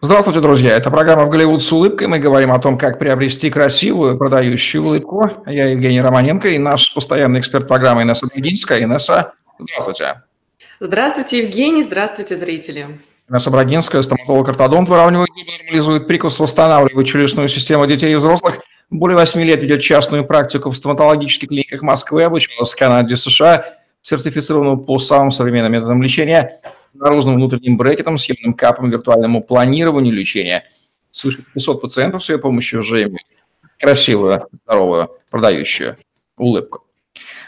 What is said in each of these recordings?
Здравствуйте, друзья. Это программа «В Голливуд с улыбкой». Мы говорим о том, как приобрести красивую, продающую улыбку. Я Евгений Романенко и наш постоянный эксперт программы Инесса Брагинская. Инесса, здравствуйте. Здравствуйте, Евгений. Здравствуйте, зрители. Инесса Брагинская, стоматолог-ортодонт, выравнивает зубы, нормализует прикус, восстанавливает челюстную систему детей и взрослых. Более 8 лет ведет частную практику в стоматологических клиниках Москвы, обучалась в Канаде, США, сертифицированную по самым современным методам лечения – наружным внутренним брекетом, съемным капом, виртуальному планированию лечения. Свыше 500 пациентов с ее помощью уже имеют красивую, здоровую, продающую улыбку.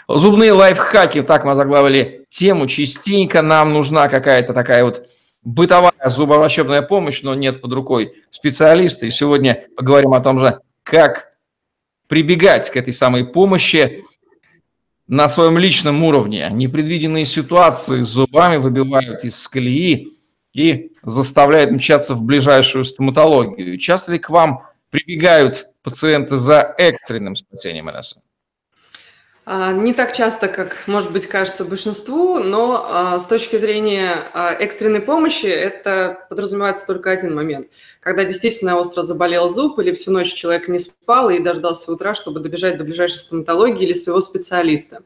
Зубные лайфхаки, так мы заглавили тему. Частенько нам нужна какая-то такая вот бытовая зубоврачебная помощь, но нет под рукой специалиста. И сегодня поговорим о том же, как прибегать к этой самой помощи, на своем личном уровне. Непредвиденные ситуации зубами выбивают из колеи и заставляют мчаться в ближайшую стоматологию. Часто ли к вам прибегают пациенты за экстренным спасением НСМ? А, не так часто, как, может быть, кажется большинству, но а, с точки зрения а, экстренной помощи это подразумевается только один момент. Когда действительно остро заболел зуб или всю ночь человек не спал и дождался утра, чтобы добежать до ближайшей стоматологии или своего специалиста.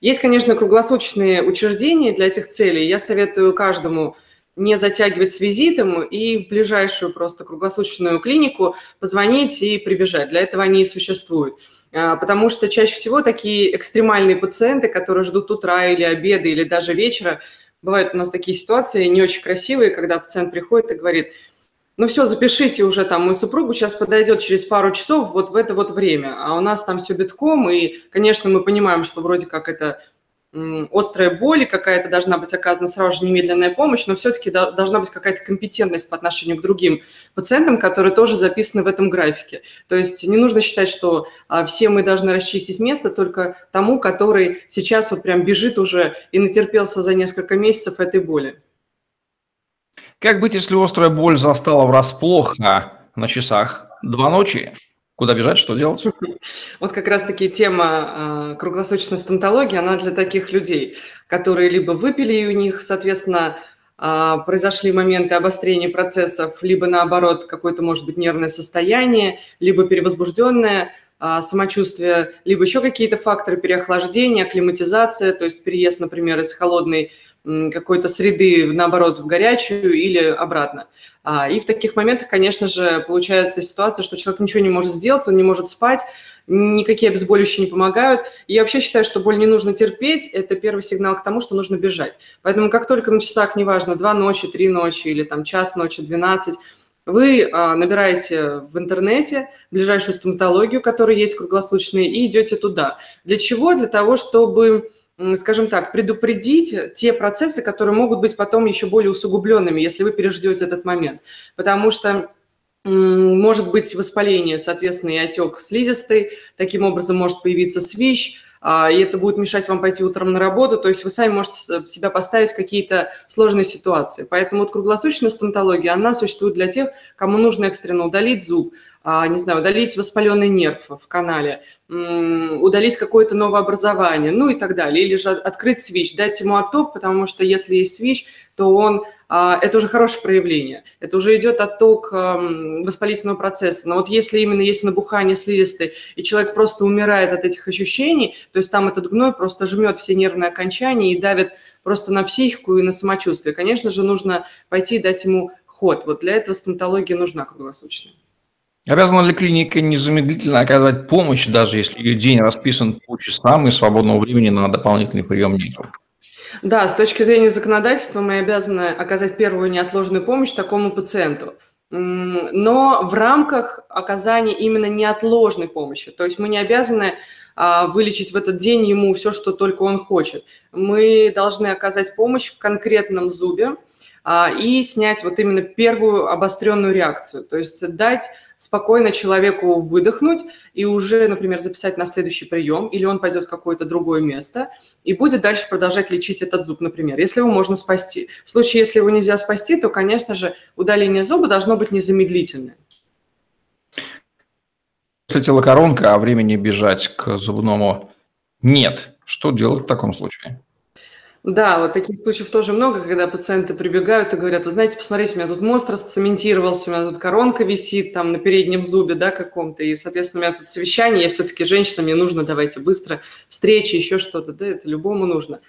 Есть, конечно, круглосуточные учреждения для этих целей. Я советую каждому не затягивать с визитом и в ближайшую просто круглосуточную клинику позвонить и прибежать. Для этого они и существуют. А, потому что чаще всего такие экстремальные пациенты, которые ждут утра или обеда, или даже вечера, бывают у нас такие ситуации не очень красивые, когда пациент приходит и говорит, ну все, запишите уже там, мою супругу сейчас подойдет через пару часов вот в это вот время, а у нас там все битком, и, конечно, мы понимаем, что вроде как это острая боль, какая-то должна быть оказана сразу же немедленная помощь, но все-таки должна быть какая-то компетентность по отношению к другим пациентам, которые тоже записаны в этом графике. То есть не нужно считать, что а, все мы должны расчистить место только тому, который сейчас вот прям бежит уже и натерпелся за несколько месяцев этой боли. Как быть, если острая боль застала врасплох а на часах два ночи? Куда бежать, что делать? Вот как раз-таки тема э, круглосуточной стоматологии, она для таких людей, которые либо выпили, и у них, соответственно, э, произошли моменты обострения процессов, либо наоборот какое-то, может быть, нервное состояние, либо перевозбужденное э, самочувствие, либо еще какие-то факторы переохлаждения, акклиматизация, то есть переезд, например, из холодной какой-то среды, наоборот, в горячую или обратно. А, и в таких моментах, конечно же, получается ситуация, что человек ничего не может сделать, он не может спать, никакие обезболивающие не помогают. И я вообще считаю, что боль не нужно терпеть, это первый сигнал к тому, что нужно бежать. Поэтому как только на часах, неважно, два ночи, три ночи или там час ночи, 12, вы а, набираете в интернете ближайшую стоматологию, которая есть круглосуточная, и идете туда. Для чего? Для того, чтобы скажем так, предупредить те процессы, которые могут быть потом еще более усугубленными, если вы переждете этот момент. Потому что может быть воспаление, соответственно, и отек слизистой, таким образом может появиться свищ, а, и это будет мешать вам пойти утром на работу, то есть вы сами можете себя поставить в какие-то сложные ситуации. Поэтому вот круглосуточная стоматология, она существует для тех, кому нужно экстренно удалить зуб, не знаю, удалить воспаленный нерв в канале, удалить какое-то новое образование, ну и так далее. Или же открыть свич, дать ему отток, потому что если есть свич, то он а, это уже хорошее проявление. Это уже идет отток воспалительного процесса. Но вот если именно есть набухание слизистой, и человек просто умирает от этих ощущений, то есть там этот гной просто жмет все нервные окончания и давит просто на психику и на самочувствие, конечно же, нужно пойти и дать ему ход. Вот для этого стоматология нужна круглосуточная. Обязана ли клиника незамедлительно оказать помощь, даже если ее день расписан по часам и свободного времени на дополнительный прием нет? Да, с точки зрения законодательства мы обязаны оказать первую неотложную помощь такому пациенту. Но в рамках оказания именно неотложной помощи. То есть мы не обязаны а, вылечить в этот день ему все, что только он хочет. Мы должны оказать помощь в конкретном зубе а, и снять вот именно первую обостренную реакцию. То есть дать спокойно человеку выдохнуть и уже, например, записать на следующий прием, или он пойдет в какое-то другое место и будет дальше продолжать лечить этот зуб, например, если его можно спасти. В случае, если его нельзя спасти, то, конечно же, удаление зуба должно быть незамедлительное. Если телокоронка, а времени бежать к зубному нет, что делать в таком случае? Да, вот таких случаев тоже много, когда пациенты прибегают и говорят, вы знаете, посмотрите, у меня тут мост расцементировался, у меня тут коронка висит там на переднем зубе, да, каком-то, и, соответственно, у меня тут совещание, я все-таки женщина, мне нужно, давайте быстро, встречи, еще что-то, да, это любому нужно.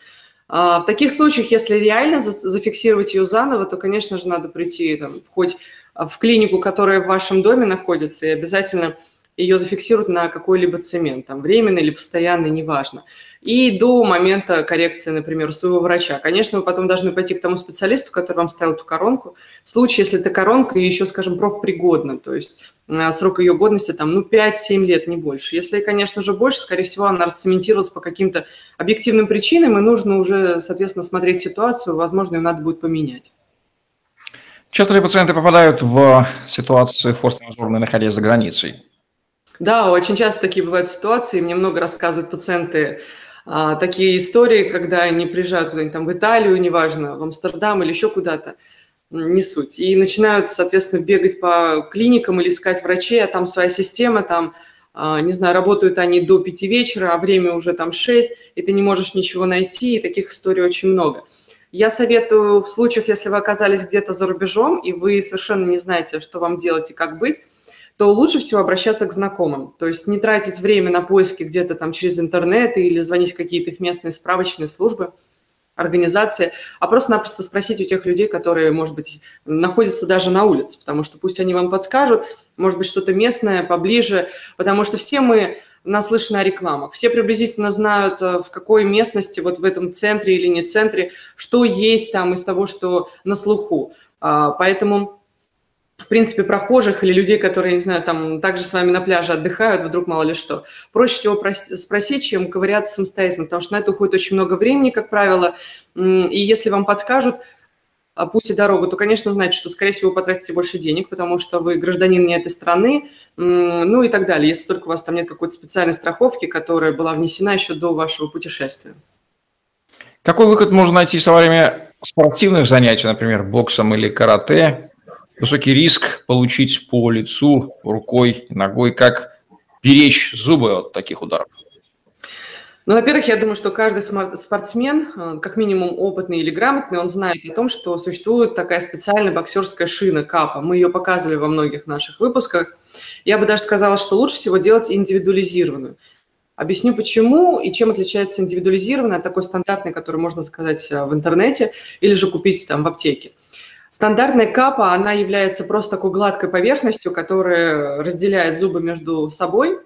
А в таких случаях, если реально зафиксировать ее заново, то, конечно же, надо прийти там, хоть в клинику, которая в вашем доме находится, и обязательно ее зафиксируют на какой-либо цемент, там, временный или постоянный, неважно. И до момента коррекции, например, своего врача. Конечно, вы потом должны пойти к тому специалисту, который вам ставил эту коронку. В случае, если эта коронка еще, скажем, профпригодна, то есть э, срок ее годности там, ну, 5-7 лет, не больше. Если, конечно же, больше, скорее всего, она расцементировалась по каким-то объективным причинам, и нужно уже, соответственно, смотреть ситуацию, возможно, ее надо будет поменять. Часто ли пациенты попадают в ситуации форс-мажорной, находясь за границей? Да, очень часто такие бывают ситуации. Мне много рассказывают пациенты а, такие истории, когда они приезжают куда-нибудь там в Италию, неважно, в Амстердам или еще куда-то, не суть. И начинают, соответственно, бегать по клиникам или искать врачей, а там своя система, там, а, не знаю, работают они до пяти вечера, а время уже там шесть, и ты не можешь ничего найти, и таких историй очень много. Я советую в случаях, если вы оказались где-то за рубежом, и вы совершенно не знаете, что вам делать и как быть, то лучше всего обращаться к знакомым. То есть не тратить время на поиски где-то там через интернет или звонить в какие-то их местные справочные службы, организации, а просто-напросто спросить у тех людей, которые, может быть, находятся даже на улице, потому что пусть они вам подскажут, может быть, что-то местное, поближе, потому что все мы наслышаны о рекламах. Все приблизительно знают, э, в какой местности, вот в этом центре или не центре, что есть там из того, что на слуху. А, поэтому в принципе, прохожих или людей, которые, не знаю, там также с вами на пляже отдыхают, вдруг мало ли что. Проще всего спросить, чем ковыряться самостоятельно, потому что на это уходит очень много времени, как правило. И если вам подскажут путь и дорогу, то, конечно, знаете, что, скорее всего, вы потратите больше денег, потому что вы гражданин не этой страны, ну и так далее, если только у вас там нет какой-то специальной страховки, которая была внесена еще до вашего путешествия. Какой выход можно найти во время спортивных занятий, например, боксом или карате, высокий риск получить по лицу, рукой, ногой, как беречь зубы от таких ударов? Ну, во-первых, я думаю, что каждый спортсмен, э, как минимум опытный или грамотный, он знает о том, что существует такая специальная боксерская шина капа. Мы ее показывали во многих наших выпусках. Я бы даже сказала, что лучше всего делать индивидуализированную. Объясню почему и чем отличается индивидуализированная от такой стандартной, которую можно заказать э, в интернете или же купить там в аптеке. Стандартная капа, она является просто такой гладкой поверхностью, которая разделяет зубы между собой.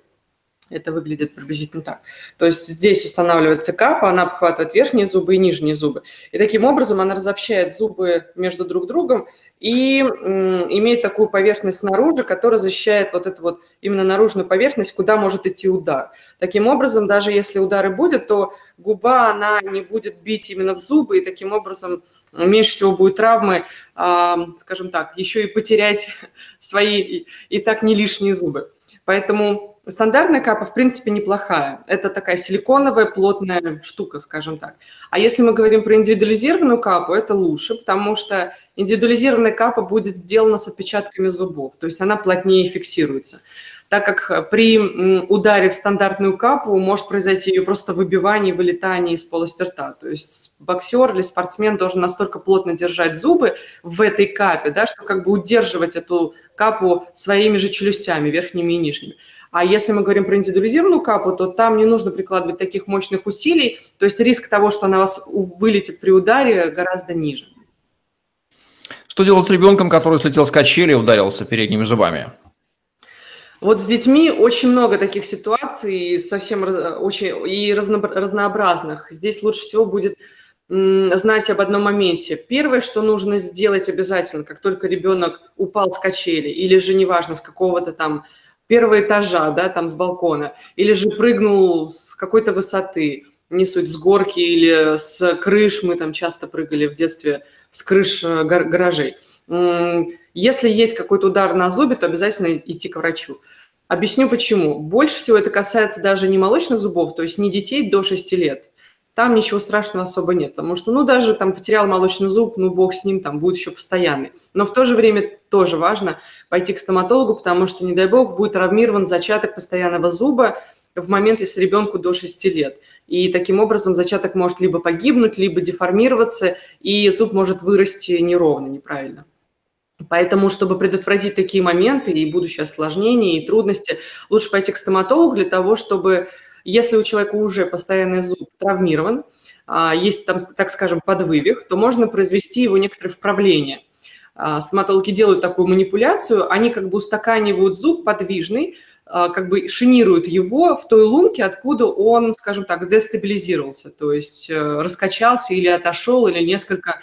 Это выглядит приблизительно так. То есть здесь устанавливается капа, она обхватывает верхние зубы и нижние зубы. И таким образом она разобщает зубы между друг другом и имеет такую поверхность снаружи, которая защищает вот эту вот именно наружную поверхность, куда может идти удар. Таким образом, даже если удары будет, то губа, она не будет бить именно в зубы, и таким образом меньше всего будет травмы, скажем так, еще и потерять свои и так не лишние зубы. Поэтому Стандартная капа, в принципе, неплохая. Это такая силиконовая, плотная штука, скажем так. А если мы говорим про индивидуализированную капу, это лучше, потому что индивидуализированная капа будет сделана с отпечатками зубов, то есть она плотнее фиксируется. Так как при ударе в стандартную капу может произойти ее просто выбивание, вылетание из полости рта. То есть боксер или спортсмен должен настолько плотно держать зубы в этой капе, да, что как бы удерживать эту капу своими же челюстями, верхними и нижними. А если мы говорим про индивидуализированную капу, то там не нужно прикладывать таких мощных усилий, то есть риск того, что она вас вылетит при ударе, гораздо ниже. Что делать с ребенком, который слетел с качели и ударился передними зубами? Вот с детьми очень много таких ситуаций, совсем очень и разнообразных. Здесь лучше всего будет знать об одном моменте. Первое, что нужно сделать обязательно, как только ребенок упал с качели, или же неважно, с какого-то там первого этажа, да, там с балкона, или же прыгнул с какой-то высоты, не суть, с горки или с крыш, мы там часто прыгали в детстве с крыш э, гаражей. Если есть какой-то удар на зубе, то обязательно идти к врачу. Объясню почему. Больше всего это касается даже не молочных зубов, то есть не детей до 6 лет, там ничего страшного особо нет, потому что, ну, даже там потерял молочный зуб, ну, бог с ним, там будет еще постоянный. Но в то же время тоже важно пойти к стоматологу, потому что, не дай бог, будет травмирован зачаток постоянного зуба, в момент, если ребенку до 6 лет. И таким образом зачаток может либо погибнуть, либо деформироваться, и зуб может вырасти неровно, неправильно. Поэтому, чтобы предотвратить такие моменты и будущее осложнения, и трудности, лучше пойти к стоматологу для того, чтобы, если у человека уже постоянный зуб травмирован, а, есть там, так скажем, подвывих, то можно произвести его некоторое вправление. А, стоматологи делают такую манипуляцию, они как бы устаканивают зуб подвижный, а, как бы шинируют его в той лунке, откуда он, скажем так, дестабилизировался, то есть э, раскачался или отошел, или несколько,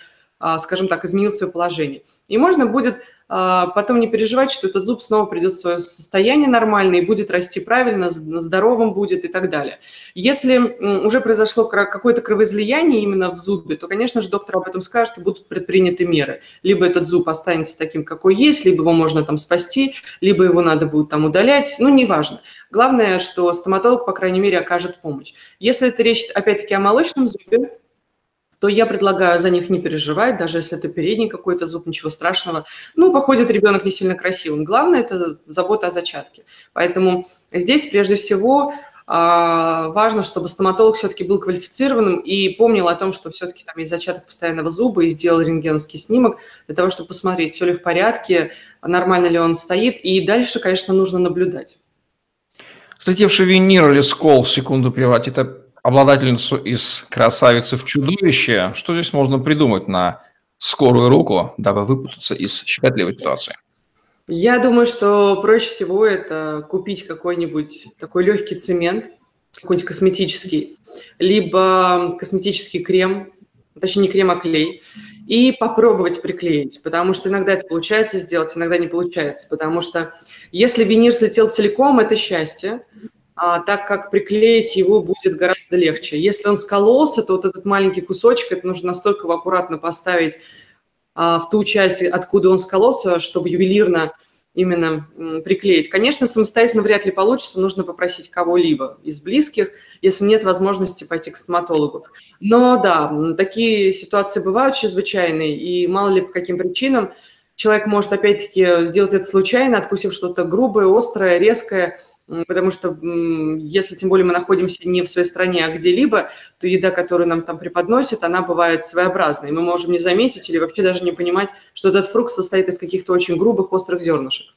скажем так, изменил свое положение. И можно будет потом не переживать, что этот зуб снова придет в свое состояние нормальное и будет расти правильно, здоровым будет и так далее. Если уже произошло какое-то кровоизлияние именно в зубе, то, конечно же, доктор об этом скажет и будут предприняты меры. Либо этот зуб останется таким, какой есть, либо его можно там спасти, либо его надо будет там удалять, ну, неважно. Главное, что стоматолог, по крайней мере, окажет помощь. Если это речь, опять-таки, о молочном зубе, то я предлагаю за них не переживать, даже если это передний какой-то зуб, ничего страшного. Ну, походит ребенок не сильно красивым. Главное – это забота о зачатке. Поэтому здесь прежде всего а, важно, чтобы стоматолог все-таки был квалифицированным и помнил о том, что все-таки там есть зачаток постоянного зуба и сделал рентгеновский снимок для того, чтобы посмотреть, все ли в порядке, нормально ли он стоит. И дальше, конечно, нужно наблюдать. Слетевший винир или скол в секунду превратит обладательницу из красавицы в чудовище, что здесь можно придумать на скорую руку, дабы выпутаться из щекотливой ситуации? Я думаю, что проще всего это купить какой-нибудь такой легкий цемент, какой-нибудь косметический, либо косметический крем, точнее не крем, а клей, и попробовать приклеить, потому что иногда это получается сделать, иногда не получается, потому что если винир слетел целиком, это счастье, так как приклеить его будет гораздо легче. Если он скололся, то вот этот маленький кусочек, это нужно настолько аккуратно поставить а, в ту часть, откуда он скололся, чтобы ювелирно именно приклеить. Конечно, самостоятельно вряд ли получится, нужно попросить кого-либо из близких, если нет возможности пойти к стоматологу. Но да, такие ситуации бывают чрезвычайные, и мало ли по каким причинам человек может опять-таки сделать это случайно, откусив что-то грубое, острое, резкое – потому что если тем более мы находимся не в своей стране, а где-либо, то еда, которую нам там преподносят, она бывает своеобразной. Мы можем не заметить или вообще даже не понимать, что этот фрукт состоит из каких-то очень грубых, острых зернышек.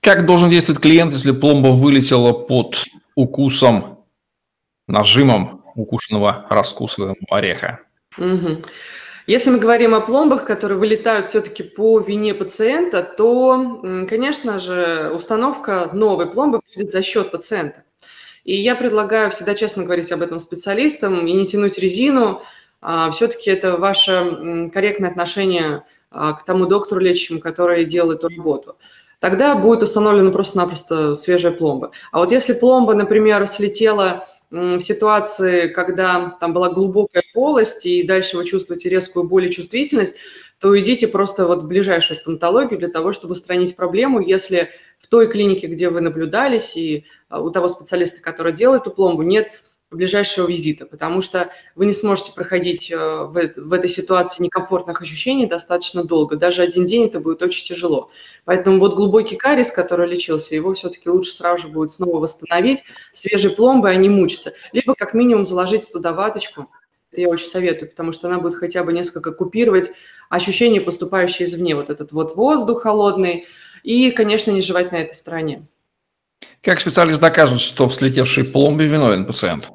Как должен действовать клиент, если пломба вылетела под укусом, нажимом укушенного раскусываемого ореха? Угу. Если мы говорим о пломбах, которые вылетают все-таки по вине пациента, то, конечно же, установка новой пломбы будет за счет пациента. И я предлагаю всегда честно говорить об этом специалистам и не тянуть резину. А, все-таки это ваше корректное отношение а, к тому доктору лечащему, который делает эту работу. Тогда будет установлена просто-напросто свежая пломба. А вот если пломба, например, слетела в ситуации, когда там была глубокая полость, и дальше вы чувствуете резкую боль и чувствительность, то идите просто вот в ближайшую стоматологию для того, чтобы устранить проблему. Если в той клинике, где вы наблюдались, и а, у того специалиста, который делает эту пломбу, нет ближайшего визита, потому что вы не сможете проходить э, в, в этой ситуации некомфортных ощущений достаточно долго. Даже один день это будет очень тяжело. Поэтому вот глубокий кариес, который лечился, его все-таки лучше сразу же будет снова восстановить, свежей пломбой, не мучиться. Либо как минимум заложить туда ваточку. Это я очень советую, потому что она будет хотя бы несколько купировать ощущения, поступающие извне. Вот этот вот воздух холодный. И, конечно, не жевать на этой стороне. Как специалист докажет, что в слетевшей пломбе виновен пациент?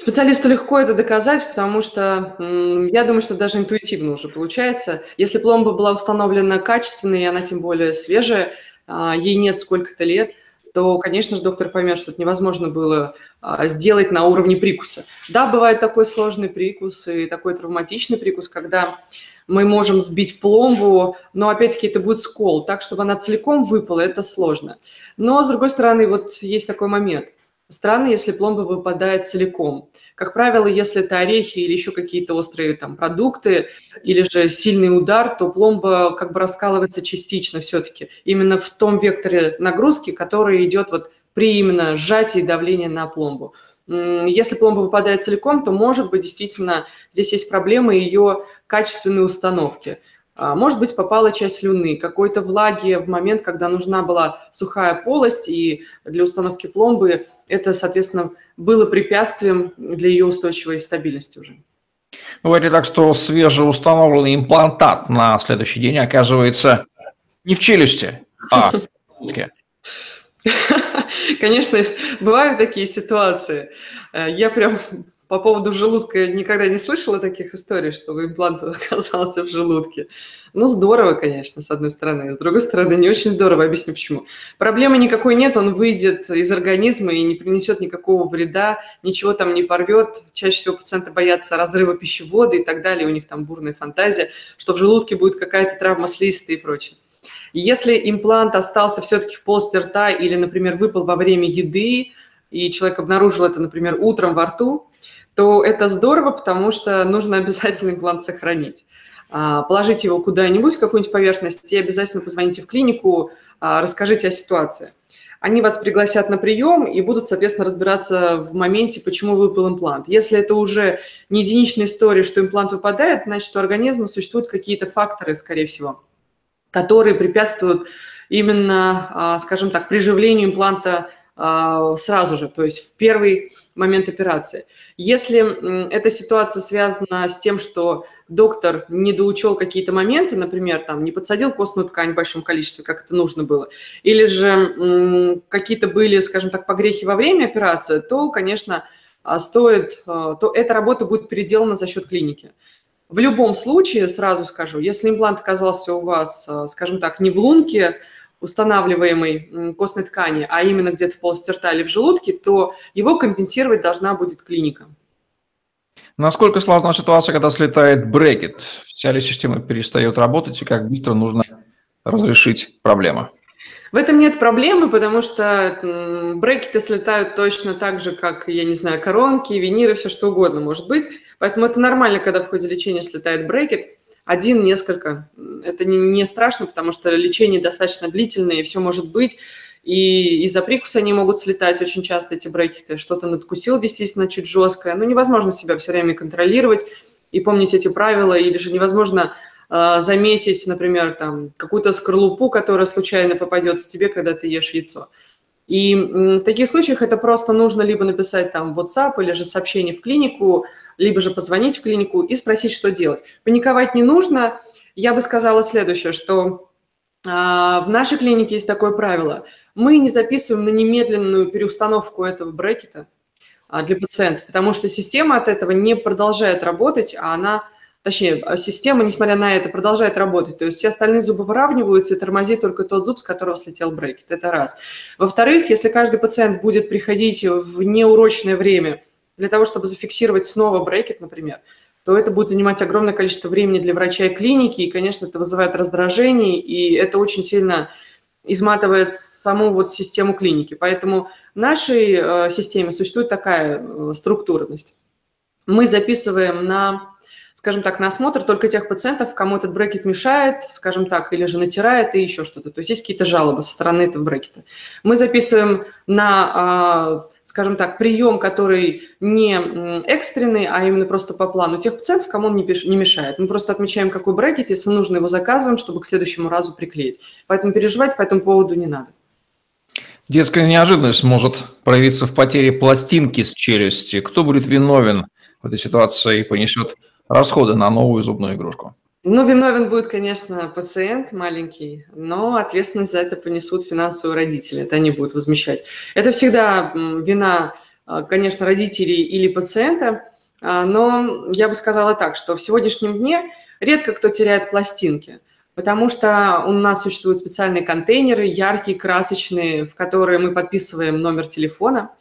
Специалисту легко это доказать, потому что я думаю, что даже интуитивно уже получается. Если пломба была установлена качественной, и она тем более свежая, а, ей нет сколько-то лет, то, конечно же, доктор поймет, что это невозможно было а, сделать на уровне прикуса. Да, бывает такой сложный прикус и такой травматичный прикус, когда мы можем сбить пломбу, но опять-таки это будет скол, так, чтобы она целиком выпала, это сложно. Но, с другой стороны, вот есть такой момент – Странно, если пломба выпадает целиком. Как правило, если это орехи или еще какие-то острые там продукты, или же сильный удар, то пломба как бы раскалывается частично все-таки. Именно в том векторе нагрузки, который идет вот при именно сжатии давления на пломбу. Если пломба выпадает целиком, то, может быть, действительно здесь есть проблема ее качественной установки. А, может быть, попала часть слюны, какой-то влаги в момент, когда нужна была сухая полость, и для установки пломбы это, соответственно, было препятствием для ее устойчивой стабильности уже. Говорит так, что свежеустановленный имплантат на следующий день оказывается не в челюсти, а в желудке. Конечно, бывают такие ситуации. Э, я прям по поводу желудка никогда не слышала таких историй, что имплант оказался в желудке. Ну, здорово, конечно, с одной стороны. С другой стороны, не очень здорово. Объясню, почему. Проблемы никакой нет, он выйдет из организма и не принесет никакого вреда, ничего там не порвет. Чаще всего пациенты боятся разрыва пищевода и так далее, у них там бурная фантазия, что в желудке будет какая-то травма слизистой и прочее. Если имплант остался все-таки в полости рта или, например, выпал во время еды, и человек обнаружил это, например, утром во рту, то это здорово, потому что нужно обязательно имплант сохранить. А, положите его куда-нибудь, в какую-нибудь поверхность, и обязательно позвоните в клинику, а, расскажите о ситуации. Они вас пригласят на прием и будут, соответственно, разбираться в моменте, почему выпал имплант. Если это уже не единичная история, что имплант выпадает, значит, у организма существуют какие-то факторы, скорее всего, которые препятствуют именно, а, скажем так, приживлению импланта сразу же, то есть в первый момент операции. Если эта ситуация связана с тем, что доктор не доучел какие-то моменты, например, там не подсадил костную ткань в большом количестве, как это нужно было, или же какие-то были, скажем так, погрехи во время операции, то, конечно, а, стоит, а, то эта работа будет переделана за счет клиники. В любом случае, сразу скажу, если имплант оказался у вас, а, скажем так, не в лунке, устанавливаемой костной ткани, а именно где-то в полости рта или в желудке, то его компенсировать должна будет клиника. Насколько сложна ситуация, когда слетает брекет? Вся ли система перестает работать и как быстро нужно разрешить проблему? В этом нет проблемы, потому что брекеты слетают точно так же, как, я не знаю, коронки, виниры, все что угодно может быть. Поэтому это нормально, когда в ходе лечения слетает брекет один, несколько. Это не, не страшно, потому что лечение достаточно длительное, и все может быть. И из-за прикуса они могут слетать очень часто, эти брекеты. Что-то надкусил действительно чуть жесткое. Ну, невозможно себя все время контролировать и помнить эти правила, или же невозможно э, заметить, например, там, какую-то скорлупу, которая случайно попадется тебе, когда ты ешь яйцо. И в таких случаях это просто нужно либо написать там в WhatsApp или же сообщение в клинику, либо же позвонить в клинику и спросить, что делать. Паниковать не нужно. Я бы сказала следующее, что а, в нашей клинике есть такое правило. Мы не записываем на немедленную переустановку этого брекета а, для пациента, потому что система от этого не продолжает работать, а она точнее, а, система, несмотря на это, продолжает работать. То есть все остальные зубы выравниваются и тормозит только тот зуб, с которого слетел брекет. Это раз. Во-вторых, если каждый пациент будет приходить в неурочное время для того, чтобы зафиксировать снова брекет, например, то это будет занимать огромное количество времени для врача и клиники, и, конечно, это вызывает раздражение, и это очень сильно изматывает саму вот систему клиники. Поэтому в нашей э, системе существует такая э, структурность. Мы записываем на скажем так, на осмотр только тех пациентов, кому этот брекет мешает, скажем так, или же натирает и еще что-то. То есть есть какие-то жалобы со стороны этого брекета. Мы записываем на, а, скажем так, прием, который не экстренный, а именно просто по плану тех пациентов, кому он не, мешает. Мы просто отмечаем, какой брекет, если нужно, его заказываем, чтобы к следующему разу приклеить. Поэтому переживать по этому поводу не надо. Детская неожиданность может проявиться в потере пластинки с челюсти. Кто будет виновен в этой ситуации и понесет расходы на новую зубную игрушку? Ну, виновен будет, конечно, пациент маленький, но ответственность за это понесут финансовые родители, это они будут возмещать. Это всегда вина, а, конечно, родителей или пациента, а, но я бы сказала так, что в сегодняшнем дне редко кто теряет пластинки, потому что у нас существуют специальные контейнеры, яркие, красочные, в которые мы подписываем номер телефона –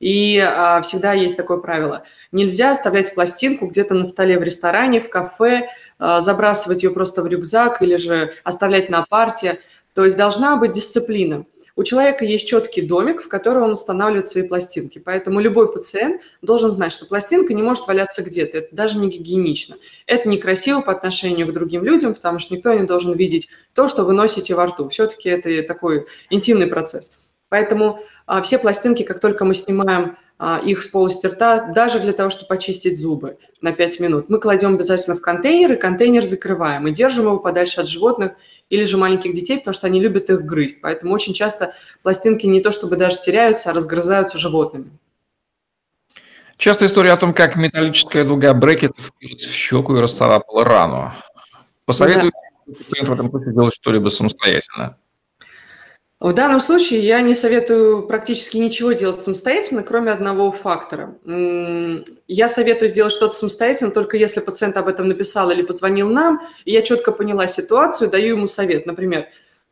и а, всегда есть такое правило. Нельзя оставлять пластинку где-то на столе в ресторане, в кафе, а, забрасывать ее просто в рюкзак или же оставлять на парте. То есть должна быть дисциплина. У человека есть четкий домик, в который он устанавливает свои пластинки. Поэтому любой пациент должен знать, что пластинка не может валяться где-то. Это даже не гигиенично. Это некрасиво по отношению к другим людям, потому что никто не должен видеть то, что вы носите во рту. Все-таки это такой интимный процесс. Поэтому а, все пластинки, как только мы снимаем а, их с полости рта, даже для того, чтобы почистить зубы на 5 минут. Мы кладем обязательно в контейнер, и контейнер закрываем, и держим его подальше от животных или же маленьких детей, потому что они любят их грызть. Поэтому очень часто пластинки не то чтобы даже теряются, а разгрызаются животными. Часто история о том, как металлическая дуга брекета впилась в щеку и расцарапала рану. Посоветую да. в этом случае делать что-либо самостоятельно. В данном случае я не советую практически ничего делать самостоятельно, кроме одного фактора. Я советую сделать что-то самостоятельно, только если пациент об этом написал или позвонил нам, и я четко поняла ситуацию, даю ему совет. Например,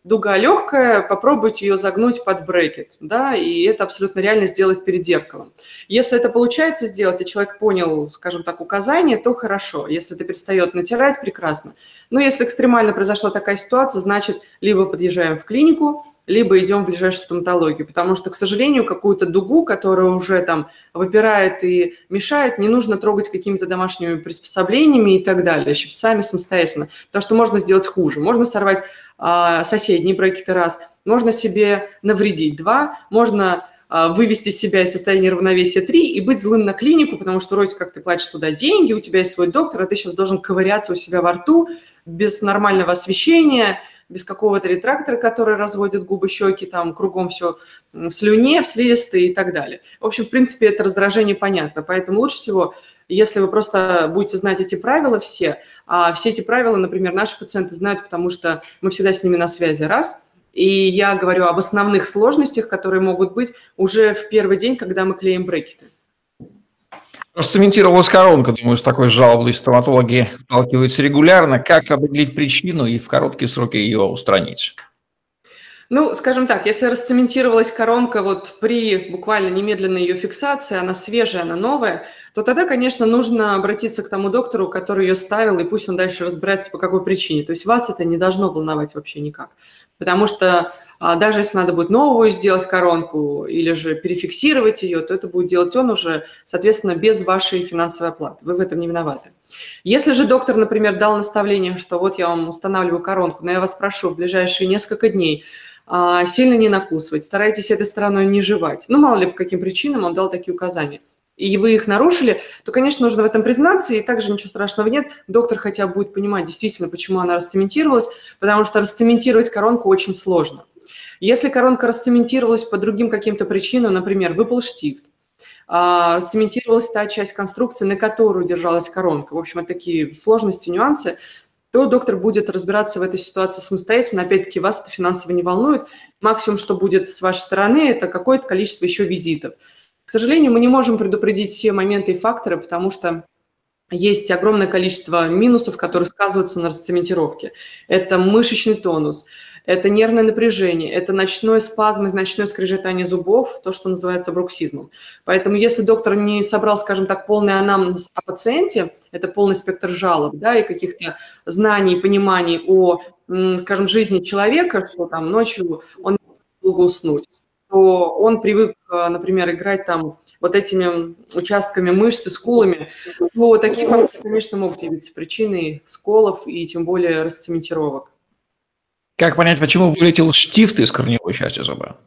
дуга легкая, попробуйте ее загнуть под брекет, да, и это абсолютно реально сделать перед зеркалом. Если это получается сделать, и человек понял, скажем так, указание, то хорошо. Если это перестает натирать, прекрасно. Но если экстремально произошла такая ситуация, значит, либо подъезжаем в клинику, либо идем в ближайшую стоматологию, потому что, к сожалению, какую-то дугу, которая уже там выпирает и мешает, не нужно трогать какими-то домашними приспособлениями и так далее, щипцами самостоятельно, потому что можно сделать хуже. Можно сорвать а, соседние брекеты раз, можно себе навредить два, можно а, вывести себя из состояния равновесия три и быть злым на клинику, потому что вроде как ты платишь туда деньги, у тебя есть свой доктор, а ты сейчас должен ковыряться у себя во рту без нормального освещения – без какого-то ретрактора, который разводит губы, щеки, там кругом все в слюне, в слизистой и так далее. В общем, в принципе, это раздражение понятно. Поэтому лучше всего, если вы просто будете знать эти правила все, а все эти правила, например, наши пациенты знают, потому что мы всегда с ними на связи, раз – и я говорю об основных сложностях, которые могут быть уже в первый день, когда мы клеим брекеты. Расцементировалась коронка, думаю, с такой жалобой стоматологи сталкиваются регулярно. Как определить причину и в короткие сроки ее устранить? Ну, скажем так, если расцементировалась коронка вот при буквально немедленной ее фиксации, она свежая, она новая, то тогда, конечно, нужно обратиться к тому доктору, который ее ставил, и пусть он дальше разбирается, по какой причине. То есть вас это не должно волновать вообще никак. Потому что а, даже если надо будет новую сделать коронку или же перефиксировать ее, то это будет делать он уже, соответственно, без вашей финансовой оплаты. Вы в этом не виноваты. Если же доктор, например, дал наставление, что вот я вам устанавливаю коронку, но я вас прошу в ближайшие несколько дней сильно не накусывать, старайтесь этой стороной не жевать. Ну, мало ли по каким причинам он дал такие указания и вы их нарушили, то, конечно, нужно в этом признаться, и также ничего страшного нет. Доктор хотя бы будет понимать действительно, почему она расцементировалась, потому что расцементировать коронку очень сложно. Если коронка расцементировалась по другим каким-то причинам, например, выпал штифт, а, расцементировалась та часть конструкции, на которую держалась коронка, в общем, это такие сложности, нюансы, то доктор будет разбираться в этой ситуации самостоятельно. Опять-таки, вас это финансово не волнует. Максимум, что будет с вашей стороны, это какое-то количество еще визитов. К сожалению, мы не можем предупредить все моменты и факторы, потому что есть огромное количество минусов, которые сказываются на расцементировке. Это мышечный тонус, это нервное напряжение, это ночной спазм и ночное скрежетание зубов, то, что называется бруксизмом. Поэтому если доктор не собрал, скажем так, полный анамнез о пациенте, это полный спектр жалоб, да, и каких-то знаний, пониманий о, скажем, жизни человека, что там ночью он долго уснуть, то он привык, э, например, играть там вот этими участками мышц и скулами, то такие факторы, конечно, могут явиться причиной сколов и тем более расцементировок. Как понять, почему вылетел штифт из корневой части зуба?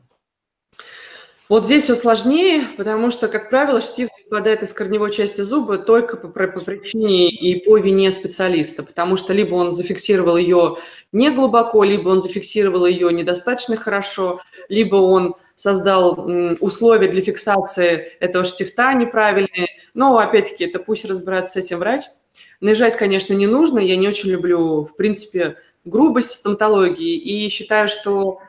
Вот здесь все сложнее, потому что, как правило, штифт выпадает из корневой части зуба только по, по причине и по вине специалиста, потому что либо он зафиксировал ее не глубоко, либо он зафиксировал ее недостаточно хорошо, либо он создал условия для фиксации этого штифта неправильные. Но, опять-таки, это пусть разбирается с этим врач. Наезжать, конечно, не нужно. Я не очень люблю, в принципе, грубость стоматологии и считаю, что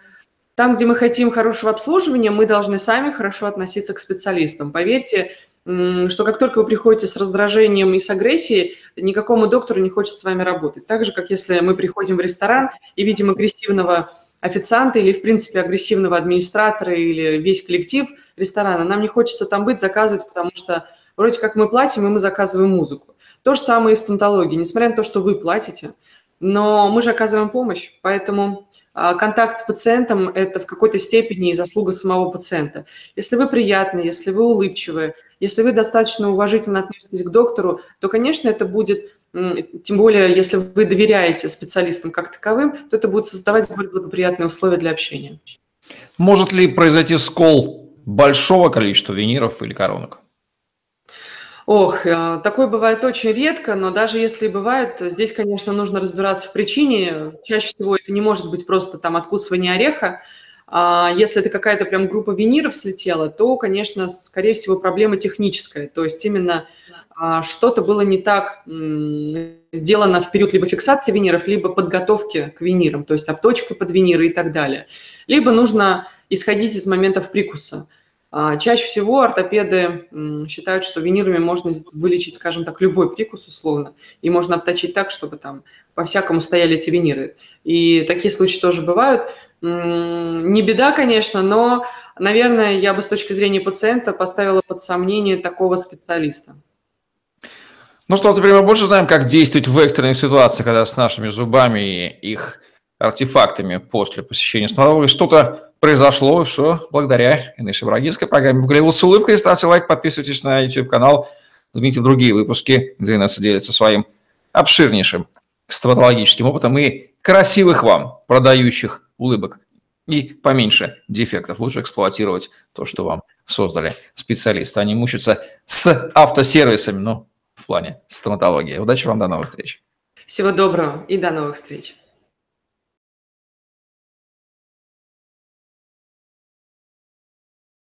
там, где мы хотим хорошего обслуживания, мы должны сами хорошо относиться к специалистам. Поверьте, что как только вы приходите с раздражением и с агрессией, никакому доктору не хочется с вами работать. Так же, как если мы приходим в ресторан и видим агрессивного официанта или, в принципе, агрессивного администратора или весь коллектив ресторана, нам не хочется там быть, заказывать, потому что вроде как мы платим, и мы заказываем музыку. То же самое и в стоматологии. Несмотря на то, что вы платите, но мы же оказываем помощь, поэтому а, контакт с пациентом – это в какой-то степени заслуга самого пациента. Если вы приятны, если вы улыбчивы, если вы достаточно уважительно относитесь к доктору, то, конечно, это будет, тем более, если вы доверяете специалистам как таковым, то это будет создавать более благоприятные условия для общения. Может ли произойти скол большого количества виниров или коронок? Ох, э, такое бывает очень редко, но даже если бывает, здесь, конечно, нужно разбираться в причине. Чаще всего это не может быть просто там откусывание ореха. А если это какая-то прям группа виниров слетела, то, конечно, скорее всего, проблема техническая. То есть именно а, что-то было не так сделано в период либо фиксации виниров, либо подготовки к винирам, то есть обточка под виниры и так далее. Либо нужно исходить из моментов прикуса. А, чаще всего ортопеды считают, что винирами можно вылечить, скажем так, любой прикус условно, и можно обточить так, чтобы там по-всякому стояли эти виниры. И такие случаи тоже бывают. Не беда, конечно, но, наверное, я бы с точки зрения пациента поставила под сомнение такого специалиста. Ну что, теперь мы больше знаем, как действовать в экстренных ситуациях, когда с нашими зубами и их артефактами после посещения стоматолога что-то произошло все благодаря Инессе Брагинской программе «Голливуд с улыбкой». Ставьте лайк, подписывайтесь на YouTube-канал, смотрите другие выпуски, где Инесса делится своим обширнейшим стоматологическим опытом и красивых вам продающих улыбок. И поменьше дефектов. Лучше эксплуатировать то, что вам создали специалисты. Они мучаются с автосервисами, ну, в плане стоматологии. Удачи вам, до новых встреч. Всего доброго и до новых встреч.